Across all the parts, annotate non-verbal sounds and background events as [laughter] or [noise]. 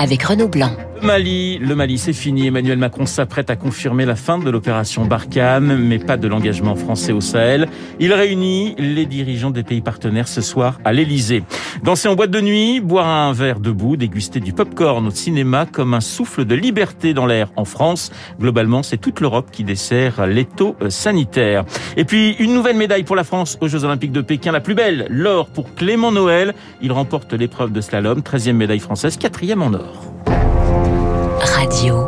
avec Renaud Blanc. Le Mali, le Mali, c'est fini. Emmanuel Macron s'apprête à confirmer la fin de l'opération Barkhane, mais pas de l'engagement français au Sahel. Il réunit les dirigeants des pays partenaires ce soir à l'Elysée. Danser en boîte de nuit, boire un verre debout, déguster du pop-corn au cinéma comme un souffle de liberté dans l'air en France. Globalement, c'est toute l'Europe qui dessert l'étau sanitaire. Et puis, une nouvelle médaille pour la France aux Jeux Olympiques de Pékin, la plus belle, l'or pour Clément Noël. Il remporte l'épreuve de slalom, 13e médaille française, 4e en or. Radio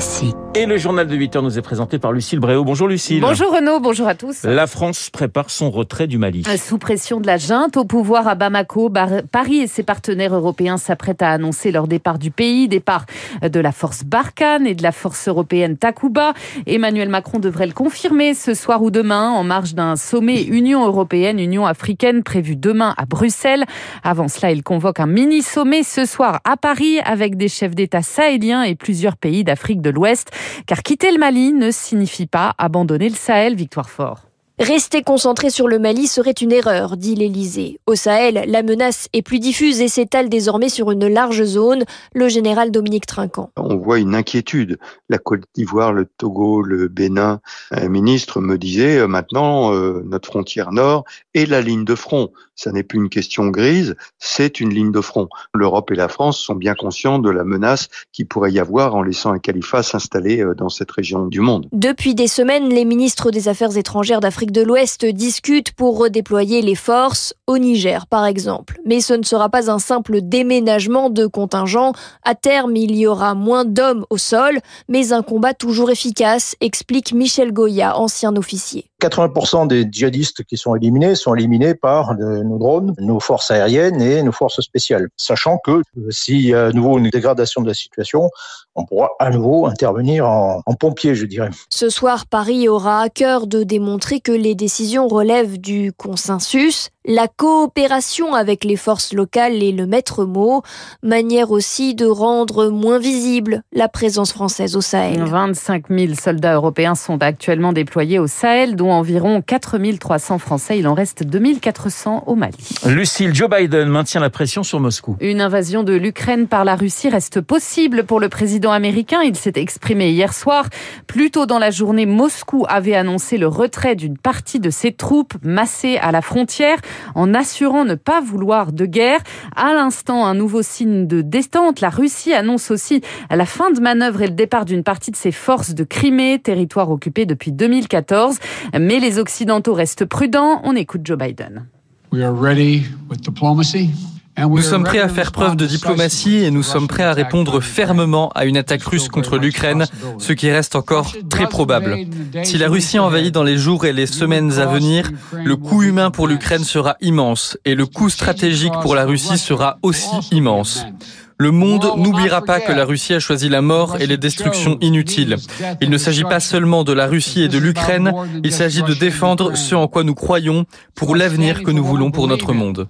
Classique. Et le journal de 8 heures nous est présenté par Lucille Bréau. Bonjour Lucille. Bonjour Renaud, bonjour à tous. La France prépare son retrait du Mali. Sous pression de la junte au pouvoir à Bamako, Paris et ses partenaires européens s'apprêtent à annoncer leur départ du pays, départ de la force Barkhane et de la force européenne Takuba. Emmanuel Macron devrait le confirmer ce soir ou demain en marge d'un sommet Union européenne, Union africaine prévu demain à Bruxelles. Avant cela, il convoque un mini-sommet ce soir à Paris avec des chefs d'État sahéliens et plusieurs pays d'Afrique de l'Ouest. Car quitter le Mali ne signifie pas abandonner le Sahel, Victoire Fort. Rester concentré sur le Mali serait une erreur, dit l'Élysée. Au Sahel, la menace est plus diffuse et s'étale désormais sur une large zone. Le général Dominique Trinquant. On voit une inquiétude. La Côte d'Ivoire, le Togo, le Bénin. Un ministre me disait euh, maintenant euh, notre frontière nord est la ligne de front. Ça n'est plus une question grise, c'est une ligne de front. L'Europe et la France sont bien conscients de la menace qui pourrait y avoir en laissant un califat s'installer euh, dans cette région du monde. Depuis des semaines, les ministres des Affaires étrangères d'Afrique de l'Ouest discutent pour redéployer les forces au Niger, par exemple. Mais ce ne sera pas un simple déménagement de contingents. À terme, il y aura moins d'hommes au sol, mais un combat toujours efficace, explique Michel Goya, ancien officier. 80% des djihadistes qui sont éliminés sont éliminés par nos drones, nos forces aériennes et nos forces spéciales. Sachant que s'il y a à nouveau une dégradation de la situation, on pourra à nouveau intervenir en, en pompier, je dirais. Ce soir, Paris aura à cœur de démontrer que les décisions relèvent du consensus. La coopération avec les forces locales est le maître mot, manière aussi de rendre moins visible la présence française au Sahel. 25 000 soldats européens sont actuellement déployés au Sahel, dont environ 4 300 Français. Il en reste 2 400 au Mali. Lucille, Joe Biden maintient la pression sur Moscou. Une invasion de l'Ukraine par la Russie reste possible pour le président américain. Il s'est exprimé hier soir. Plus tôt dans la journée, Moscou avait annoncé le retrait d'une partie de ses troupes massées à la frontière en assurant ne pas vouloir de guerre. À l'instant, un nouveau signe de détente. La Russie annonce aussi la fin de manœuvre et le départ d'une partie de ses forces de Crimée, territoire occupé depuis 2014. Mais les Occidentaux restent prudents. On écoute Joe Biden. We are ready with diplomacy. Nous sommes prêts à faire preuve de diplomatie et nous sommes prêts à répondre fermement à une attaque russe contre l'Ukraine, ce qui reste encore très probable. Si la Russie envahit dans les jours et les semaines à venir, le coût humain pour l'Ukraine sera immense et le coût stratégique pour la Russie sera aussi immense. Le monde n'oubliera pas que la Russie a choisi la mort et les destructions inutiles. Il ne s'agit pas seulement de la Russie et de l'Ukraine, il s'agit de défendre ce en quoi nous croyons pour l'avenir que nous voulons pour notre monde.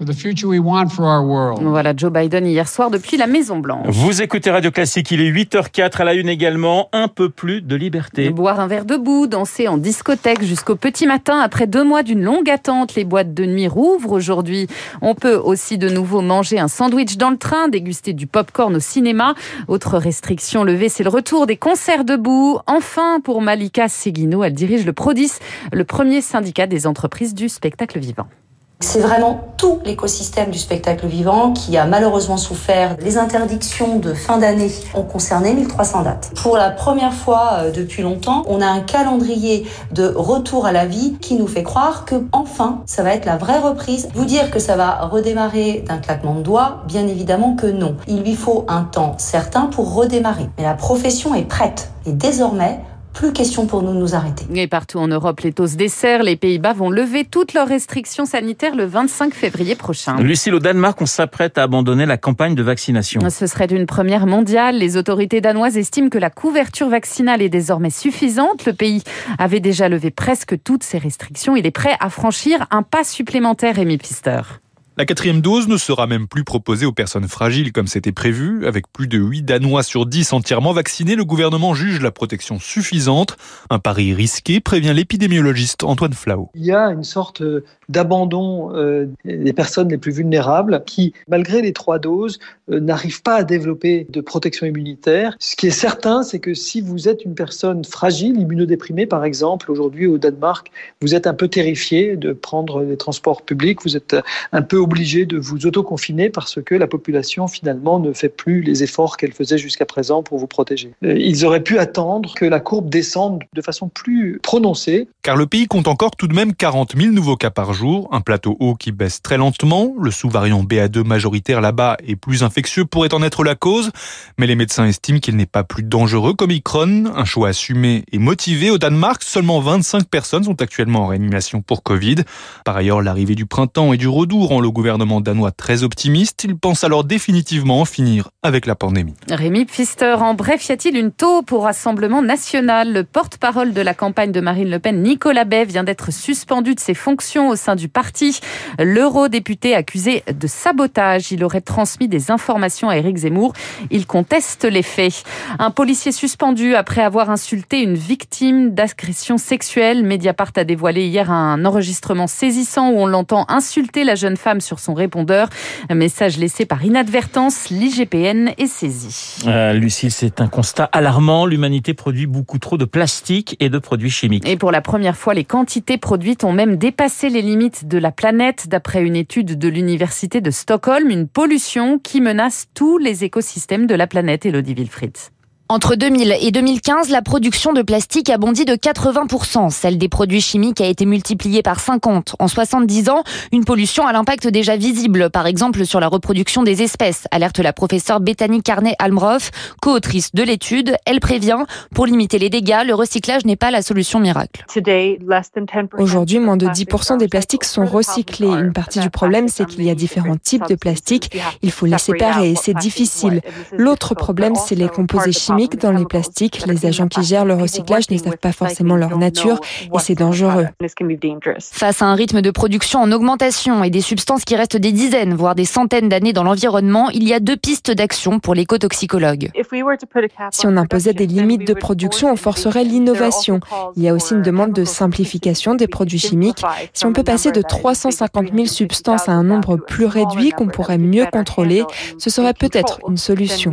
Voilà Joe Biden hier soir depuis la Maison Blanche. Vous écoutez Radio Classique, il est 8h04 à la une également, un peu plus de liberté. Boire un verre debout, danser en discothèque jusqu'au petit matin après deux mois d'une longue attente. Les boîtes de nuit rouvrent aujourd'hui. On peut aussi de nouveau manger un sandwich dans le train, déguster du popcorn au cinéma. Autre restriction levée, c'est le retour des concerts debout. Enfin, pour Malika Seguino, elle dirige le Prodis, le premier syndicat des entreprises du spectacle vivant. C'est vraiment tout l'écosystème du spectacle vivant qui a malheureusement souffert. Les interdictions de fin d'année ont concerné 1300 dates. Pour la première fois euh, depuis longtemps, on a un calendrier de retour à la vie qui nous fait croire que enfin, ça va être la vraie reprise. Vous dire que ça va redémarrer d'un claquement de doigts, bien évidemment que non. Il lui faut un temps certain pour redémarrer. Mais la profession est prête. Et désormais, plus question pour nous de nous arrêter. Et partout en Europe, les taux se desserrent. Les Pays-Bas vont lever toutes leurs restrictions sanitaires le 25 février prochain. Lucille, au Danemark, on s'apprête à abandonner la campagne de vaccination. Ce serait une première mondiale. Les autorités danoises estiment que la couverture vaccinale est désormais suffisante. Le pays avait déjà levé presque toutes ses restrictions. Il est prêt à franchir un pas supplémentaire, Amy Pfister. La quatrième dose ne sera même plus proposée aux personnes fragiles comme c'était prévu. Avec plus de 8 Danois sur 10 entièrement vaccinés, le gouvernement juge la protection suffisante. Un pari risqué, prévient l'épidémiologiste Antoine Flau. Il y a une sorte d'abandon euh, des personnes les plus vulnérables qui, malgré les trois doses, euh, n'arrivent pas à développer de protection immunitaire. Ce qui est certain, c'est que si vous êtes une personne fragile, immunodéprimée par exemple, aujourd'hui au Danemark, vous êtes un peu terrifié de prendre les transports publics, vous êtes un peu obligé de vous autoconfiner parce que la population finalement ne fait plus les efforts qu'elle faisait jusqu'à présent pour vous protéger. Euh, ils auraient pu attendre que la courbe descende de façon plus prononcée. Car le pays compte encore tout de même 40 000 nouveaux cas par jour, un plateau haut qui baisse très lentement. Le sous-variant BA2 majoritaire là-bas est plus infectieux, pourrait en être la cause, mais les médecins estiment qu'il n'est pas plus dangereux qu'Omicron. Un choix assumé et motivé. Au Danemark, seulement 25 personnes sont actuellement en réanimation pour Covid. Par ailleurs, l'arrivée du printemps et du redoux rend le gouvernement danois très optimiste. Il pense alors définitivement en finir avec la pandémie. Rémi Pfister, en bref, y a-t-il une taupe au Rassemblement national? Le porte-parole de la campagne de Marine Le Pen, Nicolas Bay, vient d'être suspendu de ses fonctions au sein du parti. L'eurodéputé accusé de sabotage, il aurait transmis des informations à Éric Zemmour. Il conteste les faits. Un policier suspendu après avoir insulté une victime d'agression sexuelle. Mediapart a dévoilé hier un enregistrement saisissant où on l'entend insulter la jeune femme sur son répondeur. Un message laissé par inadvertance. L'IGPN est saisi. Euh, Lucille, c'est un constat alarmant. L'humanité produit beaucoup trop de plastique et de produits chimiques. Et pour la première fois, les quantités produites ont même dépassé les limites de la planète, d'après une étude de l'Université de Stockholm. Une pollution qui menace tous les écosystèmes de la planète, Elodie Wilfried. Entre 2000 et 2015, la production de plastique a bondi de 80%. Celle des produits chimiques a été multipliée par 50. En 70 ans, une pollution à l'impact déjà visible, par exemple sur la reproduction des espèces, alerte la professeure Bethany Carnet-Almroff, co-autrice de l'étude. Elle prévient, pour limiter les dégâts, le recyclage n'est pas la solution miracle. Aujourd'hui, moins de 10% des plastiques sont recyclés. Une partie du problème, c'est qu'il y a différents types de plastiques. Il faut les séparer et c'est difficile. L'autre problème, c'est les composés chimiques dans les plastiques. Les agents qui gèrent le recyclage ne savent pas forcément leur nature et c'est dangereux. Face à un rythme de production en augmentation et des substances qui restent des dizaines, voire des centaines d'années dans l'environnement, il y a deux pistes d'action pour l'écotoxicologue. Si on imposait des limites de production, on forcerait l'innovation. Il y a aussi une demande de simplification des produits chimiques. Si on peut passer de 350 000 substances à un nombre plus réduit qu'on pourrait mieux contrôler, ce serait peut-être une solution.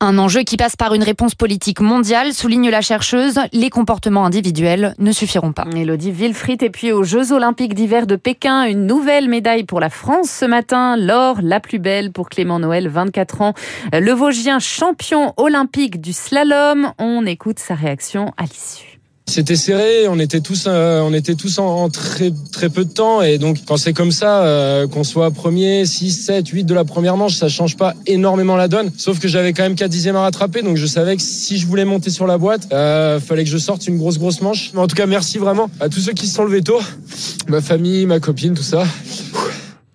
Un enjeu qui passe par une réponse politique mondiale, souligne la chercheuse, les comportements individuels ne suffiront pas. Mélodie Wilfried et puis aux Jeux Olympiques d'hiver de Pékin, une nouvelle médaille pour la France ce matin, l'or la plus belle pour Clément Noël, 24 ans, le Vosgien champion olympique du slalom. On écoute sa réaction à l'issue. C'était serré, on était tous, euh, on était tous en, très, très peu de temps et donc quand c'est comme ça, euh, qu'on soit premier, 6, 7, 8 de la première manche, ça change pas énormément la donne. Sauf que j'avais quand même 4 dixièmes à rattraper, donc je savais que si je voulais monter sur la boîte, euh, fallait que je sorte une grosse grosse manche. En tout cas, merci vraiment à tous ceux qui se sont levés tôt, ma famille, ma copine, tout ça.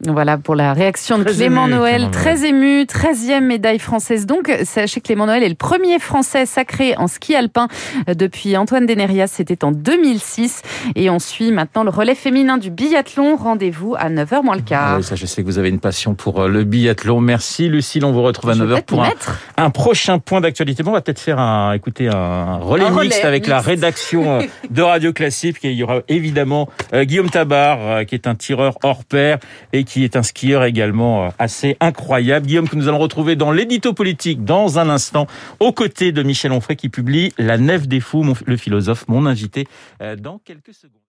Voilà pour la réaction de Clément Noël, très ému, 13e médaille française. Donc, sachez que Clément Noël est le premier Français sacré en ski alpin depuis Antoine Denerias, c'était en 2006. Et on suit maintenant le relais féminin du biathlon. Rendez-vous à 9h moins le quart. Ah ça, je sais que vous avez une passion pour euh, le biathlon. Merci Lucille, on vous retrouve à 9h pour un, un, prochain point d'actualité. Bon, on va peut-être faire un, écoutez, un relais un mixte avec la rédaction euh, [laughs] de Radio Classique. il y aura évidemment euh, Guillaume Tabar, qui est un tireur hors pair et qui qui est un skieur également euh, assez incroyable. Guillaume, que nous allons retrouver dans l'édito politique dans un instant, aux côtés de Michel Onfray qui publie La Nef des Fous, le philosophe, mon invité, euh, dans quelques secondes.